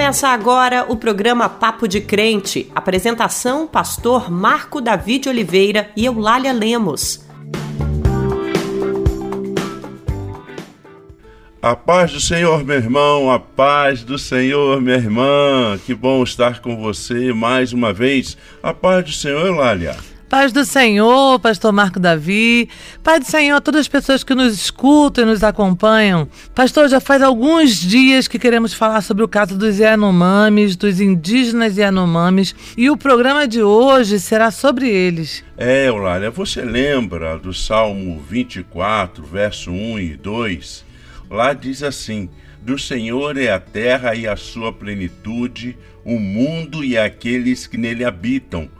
Começa agora o programa Papo de Crente. Apresentação: Pastor Marco David Oliveira e Eulália Lemos. A paz do Senhor, meu irmão, a paz do Senhor, minha irmã. Que bom estar com você mais uma vez. A paz do Senhor, Eulália. Paz do Senhor, Pastor Marco Davi. Paz do Senhor a todas as pessoas que nos escutam e nos acompanham. Pastor, já faz alguns dias que queremos falar sobre o caso dos Yanomamis, dos indígenas Yanomamis, e o programa de hoje será sobre eles. É, Eulália, você lembra do Salmo 24, verso 1 e 2? Lá diz assim: Do Senhor é a terra e a sua plenitude, o mundo e aqueles que nele habitam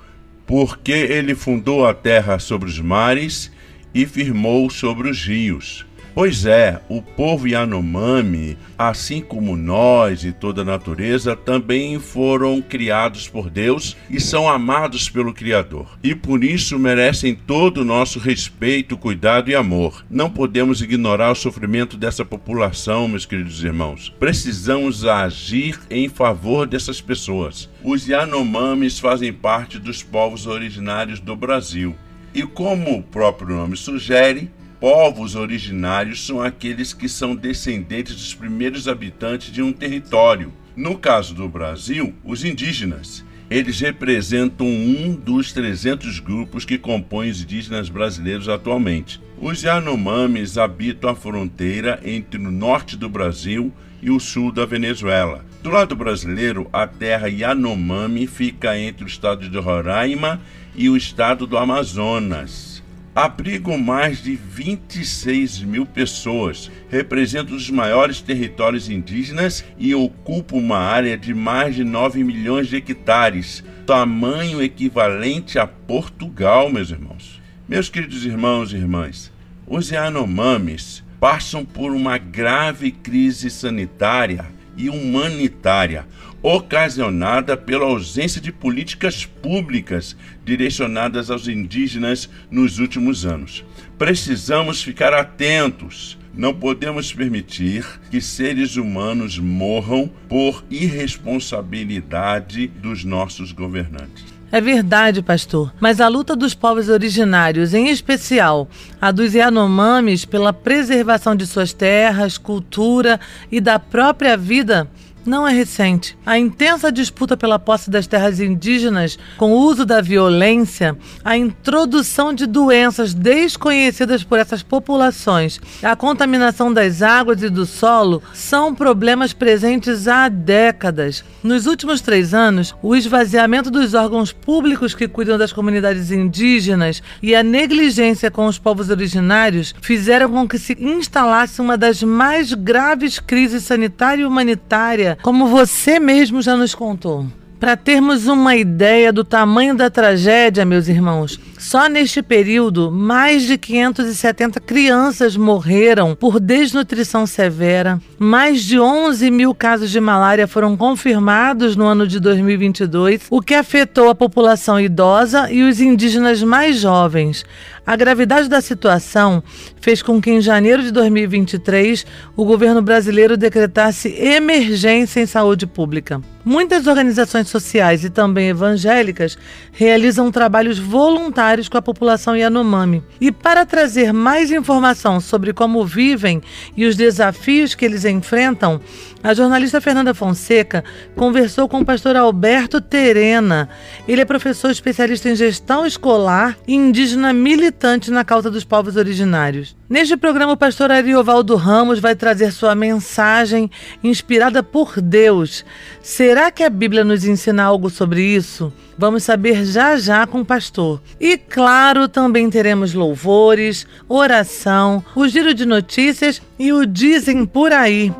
porque ele fundou a terra sobre os mares e firmou sobre os rios. Pois é, o povo Yanomami, assim como nós e toda a natureza, também foram criados por Deus e são amados pelo Criador. E por isso merecem todo o nosso respeito, cuidado e amor. Não podemos ignorar o sofrimento dessa população, meus queridos irmãos. Precisamos agir em favor dessas pessoas. Os Yanomamis fazem parte dos povos originários do Brasil. E como o próprio nome sugere, povos originários são aqueles que são descendentes dos primeiros habitantes de um território. No caso do Brasil, os indígenas. Eles representam um dos 300 grupos que compõem os indígenas brasileiros atualmente. Os Yanomamis habitam a fronteira entre o norte do Brasil e o sul da Venezuela. Do lado brasileiro, a terra Yanomami fica entre o estado de Roraima e o estado do Amazonas abrigam mais de 26 mil pessoas, representam os maiores territórios indígenas e ocupam uma área de mais de 9 milhões de hectares, tamanho equivalente a Portugal, meus irmãos. Meus queridos irmãos e irmãs, os Yanomamis passam por uma grave crise sanitária e humanitária ocasionada pela ausência de políticas públicas direcionadas aos indígenas nos últimos anos. Precisamos ficar atentos. Não podemos permitir que seres humanos morram por irresponsabilidade dos nossos governantes. É verdade, pastor. Mas a luta dos povos originários, em especial a dos Yanomamis, pela preservação de suas terras, cultura e da própria vida, não é recente. A intensa disputa pela posse das terras indígenas, com o uso da violência, a introdução de doenças desconhecidas por essas populações, a contaminação das águas e do solo são problemas presentes há décadas. Nos últimos três anos, o esvaziamento dos órgãos públicos que cuidam das comunidades indígenas e a negligência com os povos originários fizeram com que se instalasse uma das mais graves crises sanitária e humanitária como você mesmo já nos contou. Para termos uma ideia do tamanho da tragédia, meus irmãos, só neste período, mais de 570 crianças morreram por desnutrição severa. Mais de 11 mil casos de malária foram confirmados no ano de 2022, o que afetou a população idosa e os indígenas mais jovens. A gravidade da situação fez com que, em janeiro de 2023, o governo brasileiro decretasse emergência em saúde pública. Muitas organizações sociais e também evangélicas realizam trabalhos voluntários com a população Yanomami. E para trazer mais informação sobre como vivem e os desafios que eles enfrentam, a jornalista Fernanda Fonseca conversou com o pastor Alberto Terena. Ele é professor especialista em gestão escolar e indígena militante na causa dos povos originários. Neste programa, o pastor Ariovaldo Ramos vai trazer sua mensagem inspirada por Deus. Será que a Bíblia nos ensina algo sobre isso? Vamos saber já já com o pastor. E claro, também teremos louvores, oração, o giro de notícias e o Dizem por aí.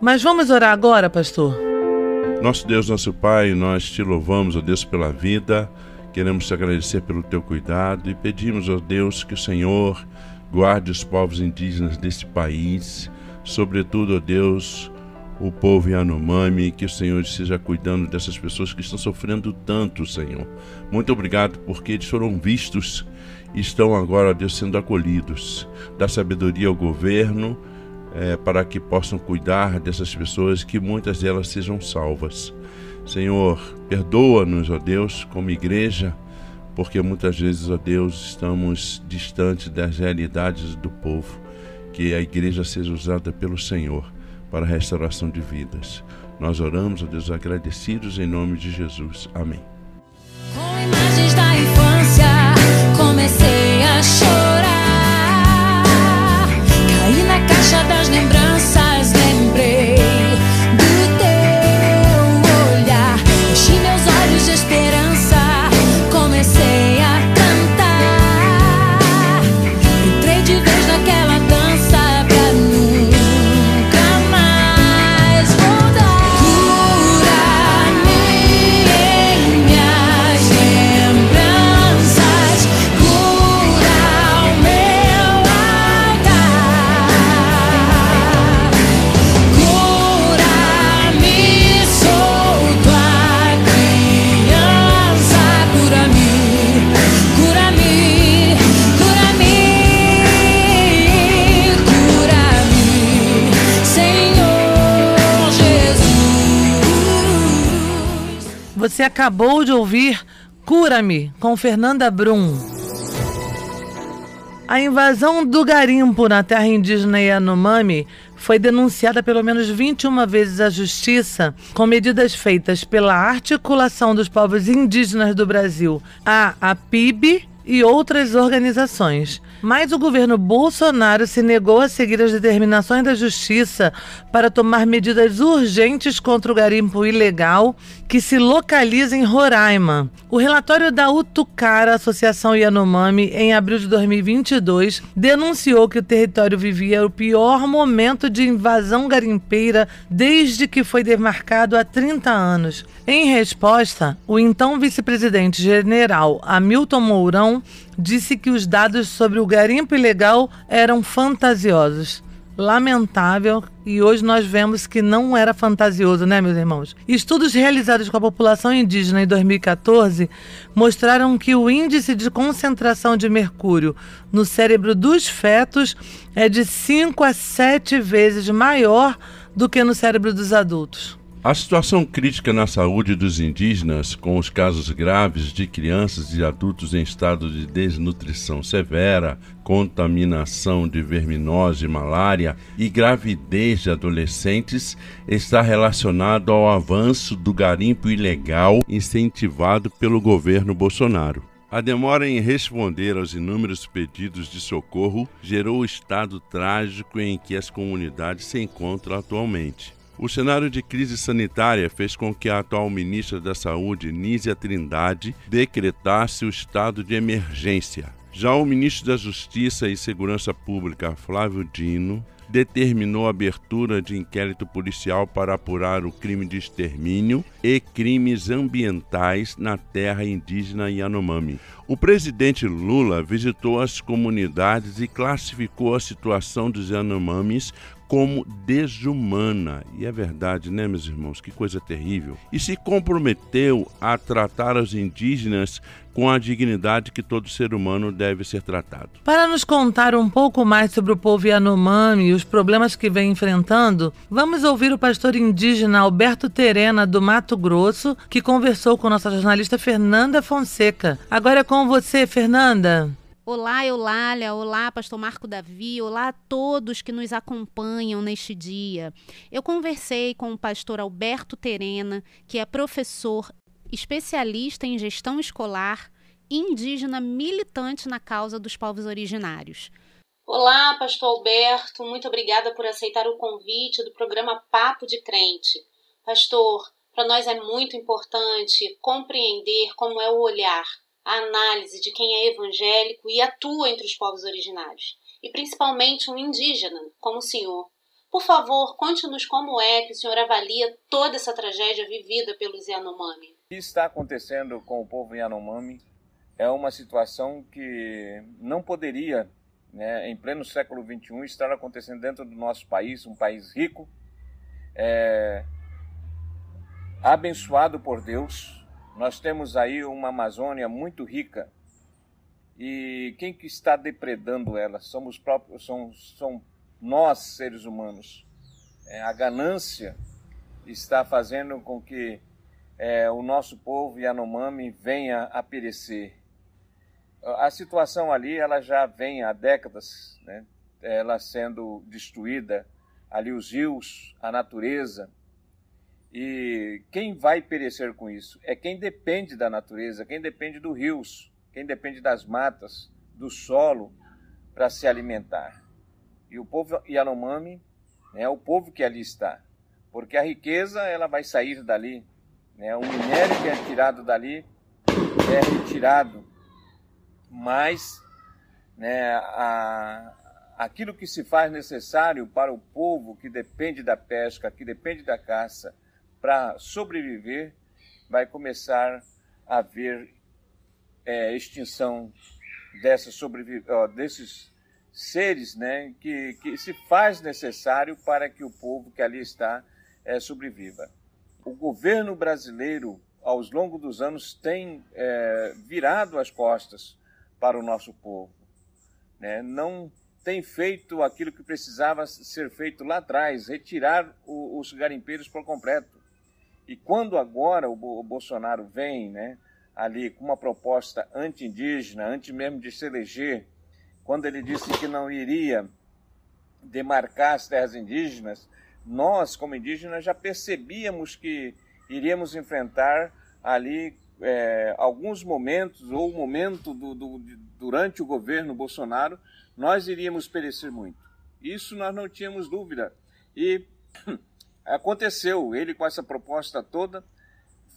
Mas vamos orar agora, pastor? Nosso Deus, nosso Pai, nós te louvamos, ó Deus, pela vida. Queremos te agradecer pelo teu cuidado e pedimos, ó Deus, que o Senhor Guarde os povos indígenas deste país, sobretudo, ó Deus, o povo Yanomami, que o Senhor esteja cuidando dessas pessoas que estão sofrendo tanto, Senhor. Muito obrigado porque eles foram vistos e estão agora, ó Deus, sendo acolhidos. Dá sabedoria ao governo, é, para que possam cuidar dessas pessoas, que muitas delas sejam salvas. Senhor, perdoa-nos, ó Deus, como igreja, porque muitas vezes, ó Deus, estamos distantes das realidades do povo. Que a igreja seja usada pelo Senhor para a restauração de vidas. Nós oramos, ó Deus, agradecidos em nome de Jesus. Amém. Com imagens da infância, comecei a chorar. Lembranças, acabou de ouvir Cura-me com Fernanda Brum. A invasão do garimpo na terra indígena Yanomami foi denunciada pelo menos 21 vezes à justiça, com medidas feitas pela Articulação dos Povos Indígenas do Brasil, a APIB e outras organizações. Mas o governo Bolsonaro se negou a seguir as determinações da justiça para tomar medidas urgentes contra o garimpo ilegal que se localiza em Roraima. O relatório da Utucara, Associação Yanomami, em abril de 2022, denunciou que o território vivia o pior momento de invasão garimpeira desde que foi demarcado há 30 anos. Em resposta, o então vice-presidente general Hamilton Mourão disse que os dados sobre o garimpo ilegal eram fantasiosos. Lamentável, e hoje nós vemos que não era fantasioso, né, meus irmãos? Estudos realizados com a população indígena em 2014 mostraram que o índice de concentração de mercúrio no cérebro dos fetos é de 5 a 7 vezes maior do que no cérebro dos adultos. A situação crítica na saúde dos indígenas, com os casos graves de crianças e adultos em estado de desnutrição severa, contaminação de verminose e malária e gravidez de adolescentes, está relacionado ao avanço do garimpo ilegal incentivado pelo governo Bolsonaro. A demora em responder aos inúmeros pedidos de socorro gerou o estado trágico em que as comunidades se encontram atualmente. O cenário de crise sanitária fez com que a atual ministra da Saúde, Nízia Trindade, decretasse o estado de emergência. Já o ministro da Justiça e Segurança Pública, Flávio Dino, determinou a abertura de inquérito policial para apurar o crime de extermínio e crimes ambientais na terra indígena Yanomami. O presidente Lula visitou as comunidades e classificou a situação dos Yanomamis como desumana. E é verdade, né, meus irmãos? Que coisa terrível. E se comprometeu a tratar os indígenas com a dignidade que todo ser humano deve ser tratado. Para nos contar um pouco mais sobre o povo Yanomami e os problemas que vem enfrentando, vamos ouvir o pastor indígena Alberto Terena, do Mato Grosso, que conversou com nossa jornalista Fernanda Fonseca. Agora é com você, Fernanda. Olá, Eulália, olá, Pastor Marco Davi, olá a todos que nos acompanham neste dia. Eu conversei com o pastor Alberto Terena, que é professor, especialista em gestão escolar, indígena militante na causa dos povos originários. Olá, pastor Alberto, muito obrigada por aceitar o convite do programa Papo de Crente. Pastor, para nós é muito importante compreender como é o olhar a análise de quem é evangélico e atua entre os povos originários, e principalmente um indígena, como o senhor. Por favor, conte-nos como é que o senhor avalia toda essa tragédia vivida pelos Yanomami. O que está acontecendo com o povo Yanomami é uma situação que não poderia, né, em pleno século XXI, estar acontecendo dentro do nosso país, um país rico, é, abençoado por Deus, nós temos aí uma Amazônia muito rica e quem que está depredando ela? Somos próprios, são, são nós, seres humanos. É, a ganância está fazendo com que é, o nosso povo Yanomami venha a perecer. A situação ali ela já vem há décadas, né? ela sendo destruída, ali os rios, a natureza. E quem vai perecer com isso? É quem depende da natureza, quem depende dos rios, quem depende das matas, do solo para se alimentar. E o povo Yanomami né, é o povo que ali está, porque a riqueza ela vai sair dali, né? O minério que é tirado dali é retirado, mas né, a, aquilo que se faz necessário para o povo que depende da pesca, que depende da caça, para sobreviver, vai começar a haver é, extinção dessa sobrevi desses seres né, que, que se faz necessário para que o povo que ali está é, sobreviva o governo brasileiro, aos longos dos anos, tem é, virado as costas para o nosso povo. Né? Não tem feito aquilo que precisava ser feito lá atrás, retirar o, os garimpeiros por completo. E quando agora o, Bolsonaro vem né, ali com uma proposta anti-indígena, antes mesmo de se eleger, quando ele disse que não iria demarcar as terras indígenas, nós, como indígenas, já percebíamos que iríamos enfrentar ali é, alguns momentos, ou o momento do, do, durante o governo Bolsonaro, nós iríamos perecer muito. Isso nós não tínhamos dúvida. E aconteceu, ele com essa proposta toda,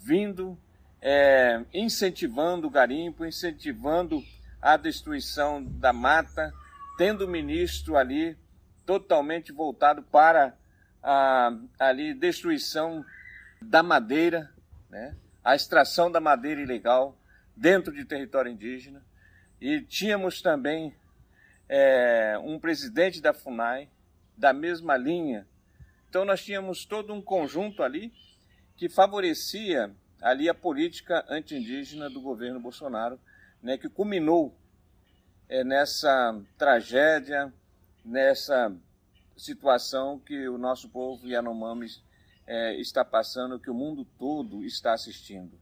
vindo, é, incentivando o garimpo, incentivando a destruição da mata, tendo o ministro ali totalmente voltado para a ali destruição da madeira, né? a extração da madeira ilegal dentro de território indígena. E tínhamos também é, um presidente da FUNAI da mesma linha. Então nós tínhamos todo um conjunto ali que favorecia ali a política anti-indígena do governo Bolsonaro, né, que culminou é, nessa tragédia, nessa situação que o nosso povo Yanomami é, está passando, que o mundo todo está assistindo.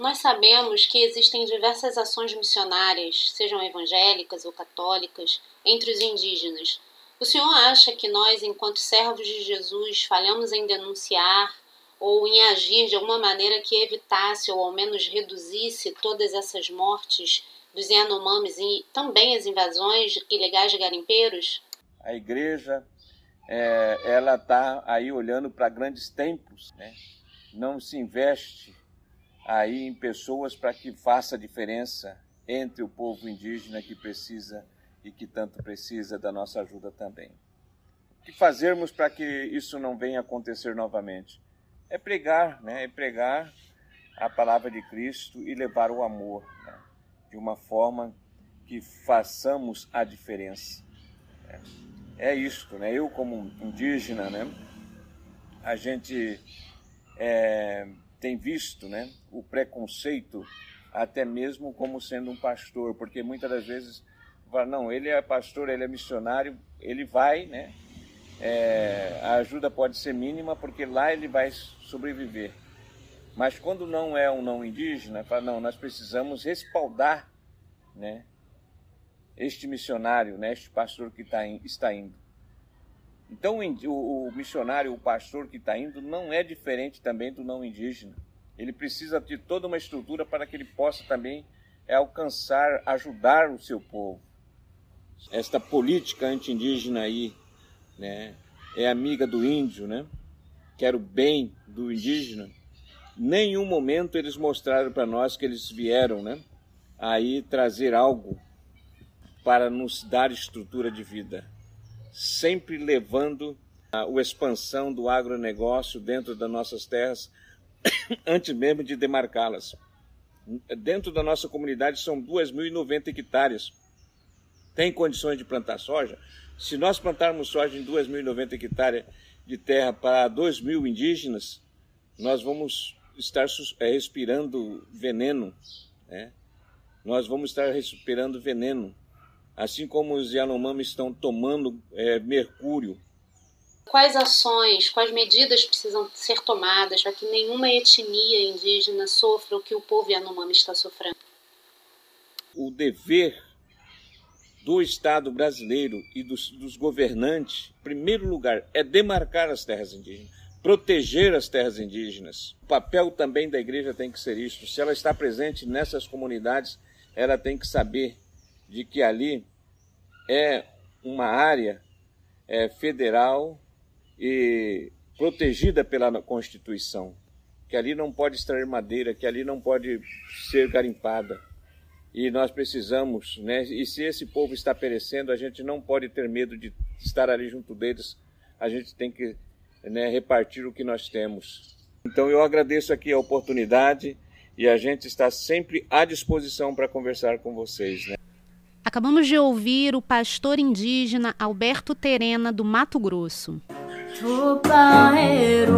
Nós sabemos que existem diversas ações missionárias, sejam evangélicas ou católicas, entre os indígenas. O senhor acha que nós, enquanto servos de Jesus, falhamos em denunciar ou em agir de alguma maneira que evitasse ou ao menos reduzisse todas essas mortes dos Yanomamis e também as invasões ilegais de garimpeiros? a igreja é, ela está aí olhando para grandes templos, né? não se investe aí em pessoas para que faça diferença entre o povo indígena que precisa e que tanto precisa da nossa ajuda também. O que fazermos para que isso não venha acontecer novamente? É pregar, né? é pregar a palavra de Cristo e levar o amor né? de uma forma que façamos a diferença. Né? é isto, né? Eu como indígena, né? A gente é, tem visto, né? O preconceito até mesmo como sendo um pastor, porque muitas das vezes não, ele é pastor, ele é missionário, ele vai, né? É, a ajuda pode ser mínima porque lá ele vai sobreviver. Mas quando não é um não indígena, fala, não, nós precisamos respaldar, né? este missionário, né, este pastor que tá in, está indo. Então, o, o missionário, o pastor que está indo, não é diferente também do não indígena. Ele precisa de toda uma estrutura para que ele possa também alcançar, ajudar o seu povo. Esta política anti-indígena aí, né, é amiga do índio, né? Quer o bem do indígena. Nenhum momento eles mostraram para nós que eles vieram, né? Aí trazer algo para nos dar estrutura de vida, sempre levando a, a expansão do agronegócio dentro das nossas terras, antes mesmo de demarcá-las. Dentro da nossa comunidade são 2.090 hectares. Tem condições de plantar soja? Se nós plantarmos soja em 2.090 hectares de terra para 2.000 indígenas, nós vamos estar é, respirando veneno, né? nós vamos estar respirando veneno assim como os Yanomami estão tomando é, mercúrio. Quais ações, quais medidas precisam ser tomadas para que nenhuma etnia indígena sofra o que o povo Yanomami está sofrendo? O dever do Estado brasileiro e dos, dos governantes, em primeiro lugar, é demarcar as terras indígenas, proteger as terras indígenas. O papel também da igreja tem que ser isso. Se ela está presente nessas comunidades, ela tem que saber de que ali é uma área é, federal e protegida pela Constituição, que ali não pode extrair madeira, que ali não pode ser garimpada. E nós precisamos, né? E se esse povo está perecendo, a gente não pode ter medo de estar ali junto deles. A gente tem que né, repartir o que nós temos. Então eu agradeço aqui a oportunidade e a gente está sempre à disposição para conversar com vocês. Né? Acabamos de ouvir o pastor indígena Alberto Terena, do Mato Grosso. Tupaeru,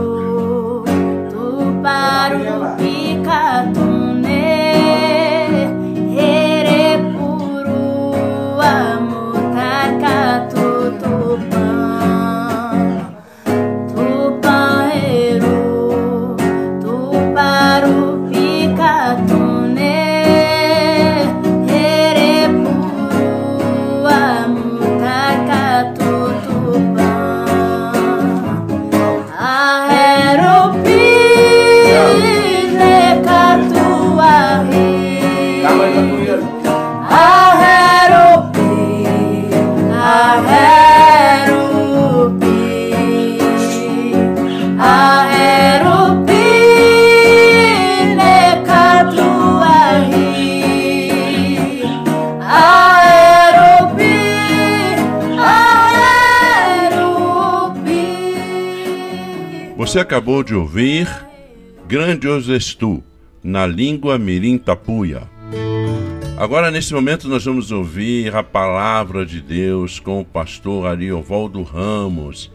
Você acabou de ouvir Grandioses Tu, na língua mirim tapuia. Agora, nesse momento, nós vamos ouvir a palavra de Deus com o pastor Ariovaldo Ramos.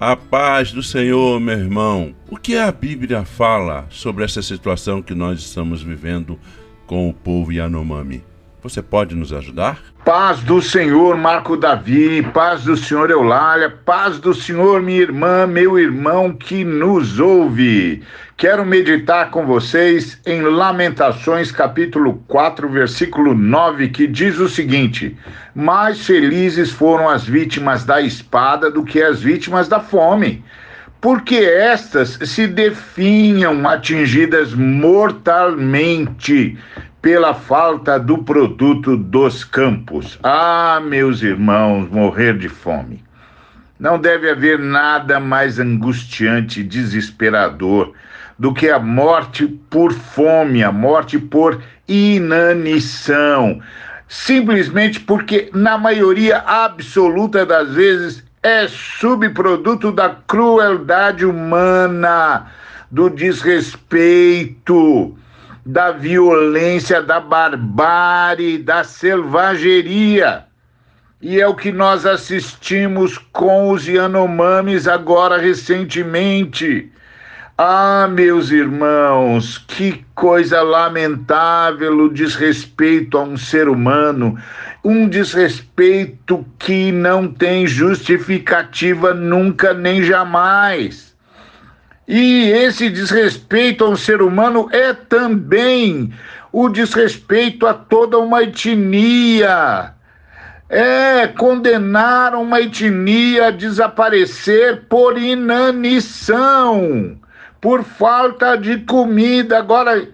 A paz do Senhor, meu irmão. O que a Bíblia fala sobre essa situação que nós estamos vivendo com o povo Yanomami? Você pode nos ajudar? Paz do Senhor, Marco Davi, paz do Senhor Eulália, paz do Senhor, minha irmã, meu irmão que nos ouve. Quero meditar com vocês em Lamentações, capítulo 4, versículo 9, que diz o seguinte: Mais felizes foram as vítimas da espada do que as vítimas da fome porque estas se definham atingidas mortalmente pela falta do produto dos campos. Ah, meus irmãos, morrer de fome. Não deve haver nada mais angustiante e desesperador do que a morte por fome, a morte por inanição. Simplesmente porque, na maioria absoluta das vezes, é subproduto da crueldade humana, do desrespeito da violência, da barbárie, da selvageria. E é o que nós assistimos com os Yanomamis agora recentemente. Ah, meus irmãos, que coisa lamentável o desrespeito a um ser humano, um desrespeito que não tem justificativa nunca nem jamais. E esse desrespeito ao ser humano é também o desrespeito a toda uma etnia. É condenar uma etnia a desaparecer por inanição, por falta de comida. Agora,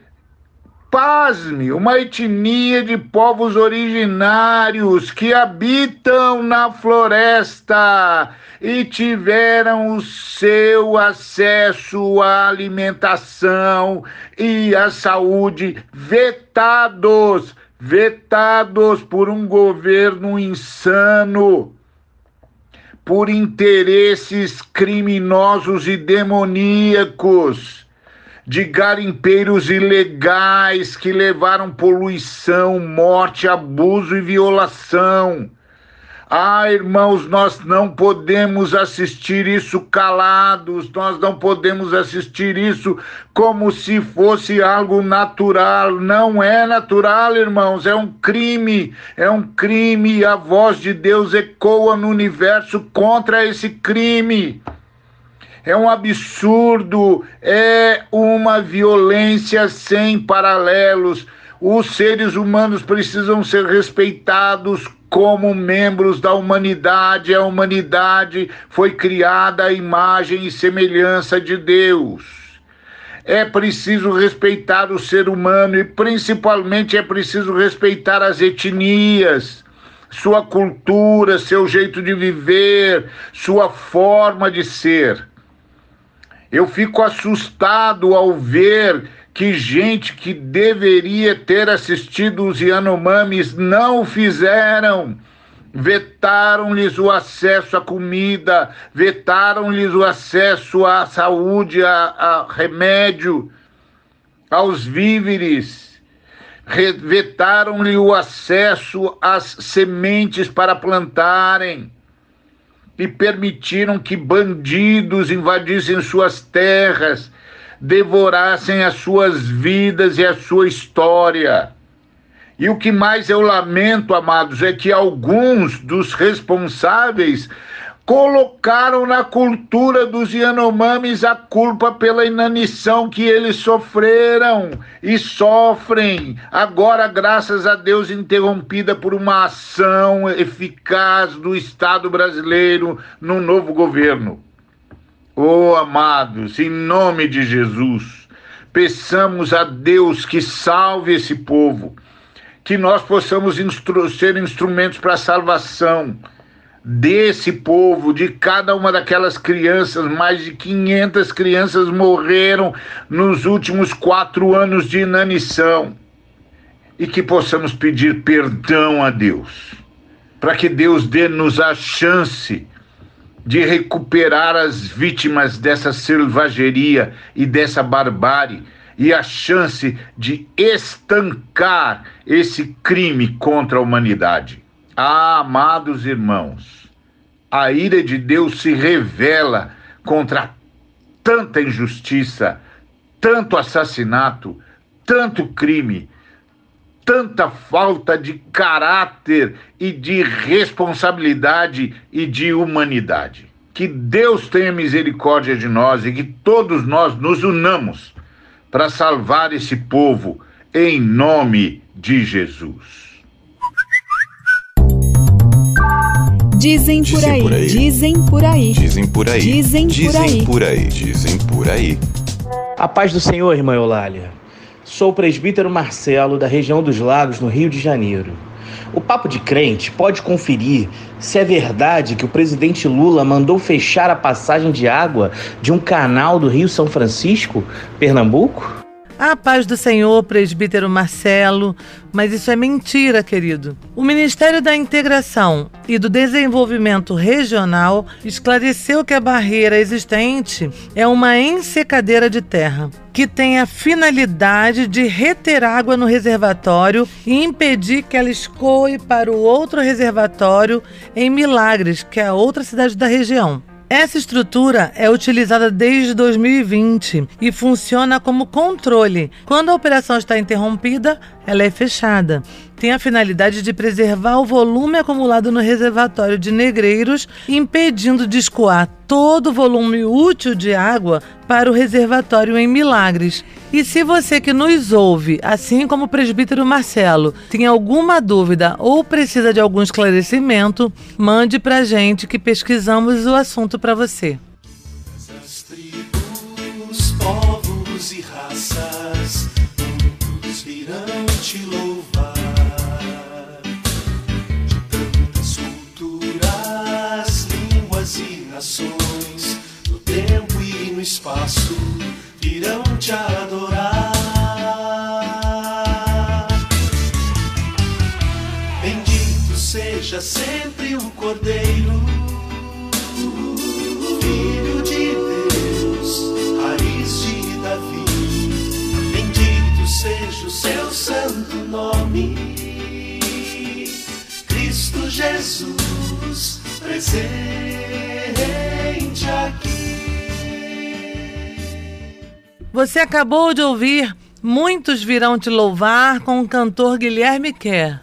pasme, uma etnia de povos originários que habitam na floresta e tiveram o seu acesso à alimentação e à saúde vetados, vetados por um governo insano, por interesses criminosos e demoníacos de garimpeiros ilegais que levaram poluição, morte, abuso e violação. Ah, irmãos, nós não podemos assistir isso calados, nós não podemos assistir isso como se fosse algo natural. Não é natural, irmãos, é um crime, é um crime e a voz de Deus ecoa no universo contra esse crime. É um absurdo, é uma violência sem paralelos. Os seres humanos precisam ser respeitados como membros da humanidade. A humanidade foi criada à imagem e semelhança de Deus. É preciso respeitar o ser humano e, principalmente, é preciso respeitar as etnias, sua cultura, seu jeito de viver, sua forma de ser. Eu fico assustado ao ver que gente que deveria ter assistido os Yanomamis não fizeram. Vetaram-lhes o acesso à comida, vetaram-lhes o acesso à saúde, a, a remédio, aos víveres, vetaram-lhe o acesso às sementes para plantarem e permitiram que bandidos invadissem suas terras devorassem as suas vidas e a sua história. E o que mais eu lamento, amados, é que alguns dos responsáveis colocaram na cultura dos Yanomamis a culpa pela inanição que eles sofreram e sofrem, agora, graças a Deus, interrompida por uma ação eficaz do Estado brasileiro no novo governo. Oh, amados, em nome de Jesus, peçamos a Deus que salve esse povo, que nós possamos instru ser instrumentos para a salvação desse povo, de cada uma daquelas crianças. Mais de 500 crianças morreram nos últimos quatro anos de inanição. E que possamos pedir perdão a Deus, para que Deus dê-nos a chance de recuperar as vítimas dessa selvageria e dessa barbárie e a chance de estancar esse crime contra a humanidade. Ah, amados irmãos, a ira de Deus se revela contra tanta injustiça, tanto assassinato, tanto crime, tanta falta de caráter e de responsabilidade e de humanidade. Que Deus tenha misericórdia de nós e que todos nós nos unamos para salvar esse povo em nome de Jesus. Dizem por aí, dizem por aí, dizem por aí, dizem por aí, dizem por aí, dizem por aí. A paz do Senhor, irmã Eulália. Sou o presbítero Marcelo, da região dos Lagos, no Rio de Janeiro. O Papo de Crente pode conferir se é verdade que o presidente Lula mandou fechar a passagem de água de um canal do Rio São Francisco, Pernambuco? A paz do Senhor, presbítero Marcelo, mas isso é mentira, querido. O Ministério da Integração e do Desenvolvimento Regional esclareceu que a barreira existente é uma ensecadeira de terra que tem a finalidade de reter água no reservatório e impedir que ela escoe para o outro reservatório em Milagres, que é a outra cidade da região. Essa estrutura é utilizada desde 2020 e funciona como controle. Quando a operação está interrompida, ela é fechada. Tem a finalidade de preservar o volume acumulado no reservatório de Negreiros, impedindo de escoar todo o volume útil de água para o reservatório em Milagres. E se você que nos ouve, assim como o presbítero Marcelo, tem alguma dúvida ou precisa de algum esclarecimento, mande para a gente que pesquisamos o assunto para você. Tribos, povos e espaço, virão te adorar. Bendito seja sempre o Cordeiro, Filho de Deus, raiz de Davi. Bendito seja o seu santo nome, Cristo Jesus. presente Você acabou de ouvir Muitos Virão Te Louvar com o cantor Guilherme Kerr.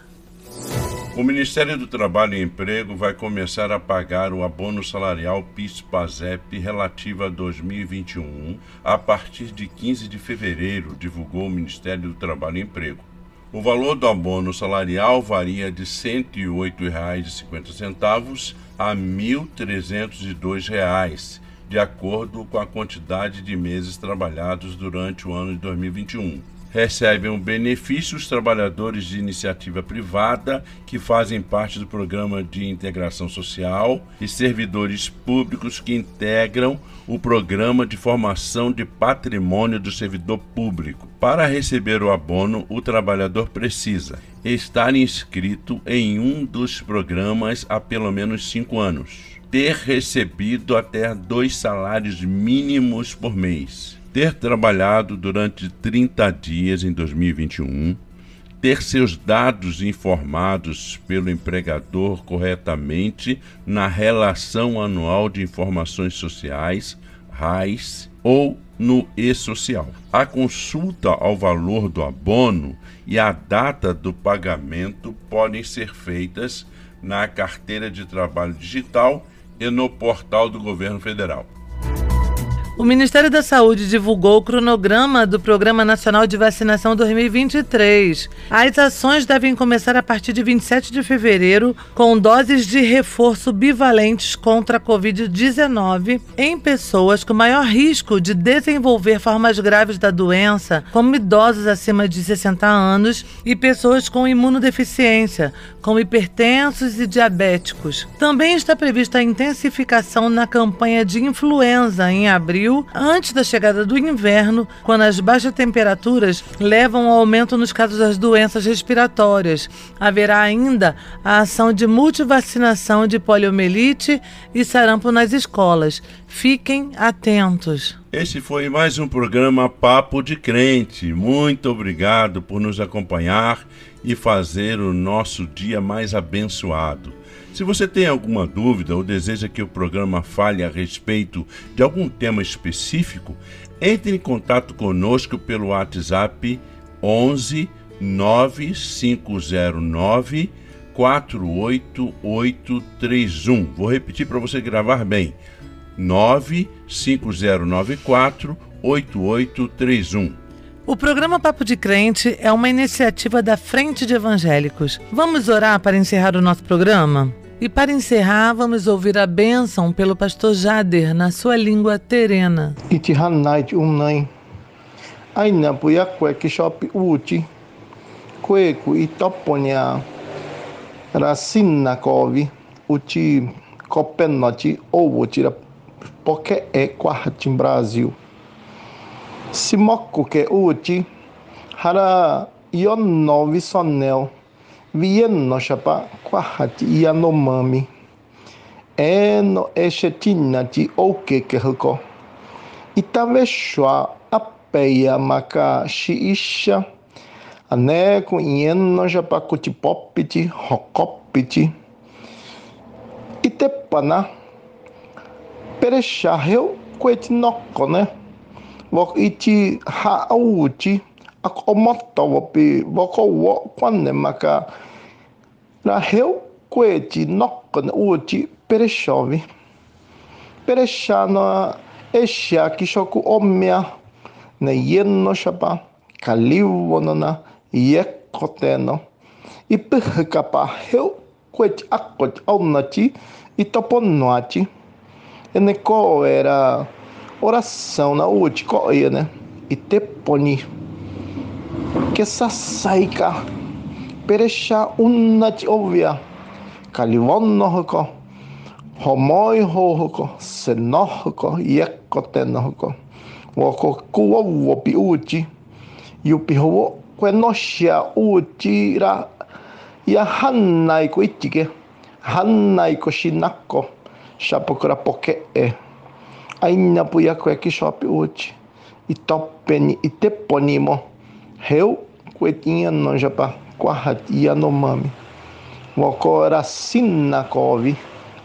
O Ministério do Trabalho e Emprego vai começar a pagar o abono salarial PIS-PASEP relativo a 2021 a partir de 15 de fevereiro, divulgou o Ministério do Trabalho e Emprego. O valor do abono salarial varia de R$ 108,50 a R$ 1.302, de acordo com a quantidade de meses trabalhados durante o ano de 2021 recebem o benefício os trabalhadores de iniciativa privada que fazem parte do programa de integração social e servidores públicos que integram o programa de formação de patrimônio do servidor público. Para receber o abono, o trabalhador precisa estar inscrito em um dos programas há pelo menos cinco anos, ter recebido até dois salários mínimos por mês ter trabalhado durante 30 dias em 2021, ter seus dados informados pelo empregador corretamente na Relação Anual de Informações Sociais, RAIS, ou no e-social. A consulta ao valor do abono e a data do pagamento podem ser feitas na carteira de trabalho digital e no portal do governo federal. O Ministério da Saúde divulgou o cronograma do Programa Nacional de Vacinação 2023. As ações devem começar a partir de 27 de fevereiro, com doses de reforço bivalentes contra a Covid-19 em pessoas com maior risco de desenvolver formas graves da doença, como idosos acima de 60 anos e pessoas com imunodeficiência, como hipertensos e diabéticos. Também está prevista a intensificação na campanha de influenza em abril antes da chegada do inverno, quando as baixas temperaturas levam ao aumento nos casos das doenças respiratórias. Haverá ainda a ação de multivacinação de poliomielite e sarampo nas escolas. Fiquem atentos. Esse foi mais um programa Papo de Crente. Muito obrigado por nos acompanhar e fazer o nosso dia mais abençoado. Se você tem alguma dúvida ou deseja que o programa fale a respeito de algum tema específico, entre em contato conosco pelo WhatsApp 11 9509 48831. Vou repetir para você gravar bem. 95094 8831. O programa Papo de Crente é uma iniciativa da Frente de Evangélicos. Vamos orar para encerrar o nosso programa? E para encerrar, vamos ouvir a bênção pelo pastor Jader na sua língua terena. Itihanait umnai. Aina puya kweki shop uti. Kweku itoponya. Rasina kovi. Uti kopenoti ou tira porque é quarto em Brasil. Simoko que uti. Hara yon novi sonel vieno chapa kwahati yanomami eno eshetinati okeke hoko. Itaveshwa apeia maka shiisha ane com ieno chapa kutipopiti hokopiti itepana perechaheu kuetinoko né vok iti hauti voko wo kwane maka. Na heu kweti nokon uti pereshovi. Pereshano esha kishoku omia. Na yenno shapa kalivo na yekoteno. Ipihkapa heu kweti akot onati itoponoati eneko era oração na uti koia né iteponi que sasaika peresha unnati ovia kalivonnohko homoihohko senohko yekkotenohko woko kuwowo pi uchi yupi howo kwenoshia uchi ra ya hannai ko itike hannai ko shinakko. Shapokora poke e aina puya kweki shopi uchi itopeni iteponimo Heu Kuetinha Nojapa Kwahat Yanomami Wokorasinakovi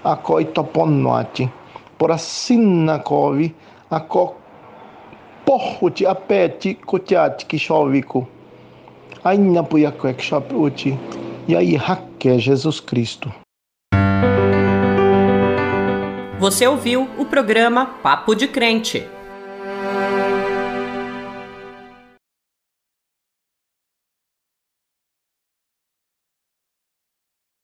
ako itoponoati. Por assina cove, ako porruti apeti kutiati puia que choputi. E aí, Raquel Jesus Cristo. Você ouviu o programa Papo de Crente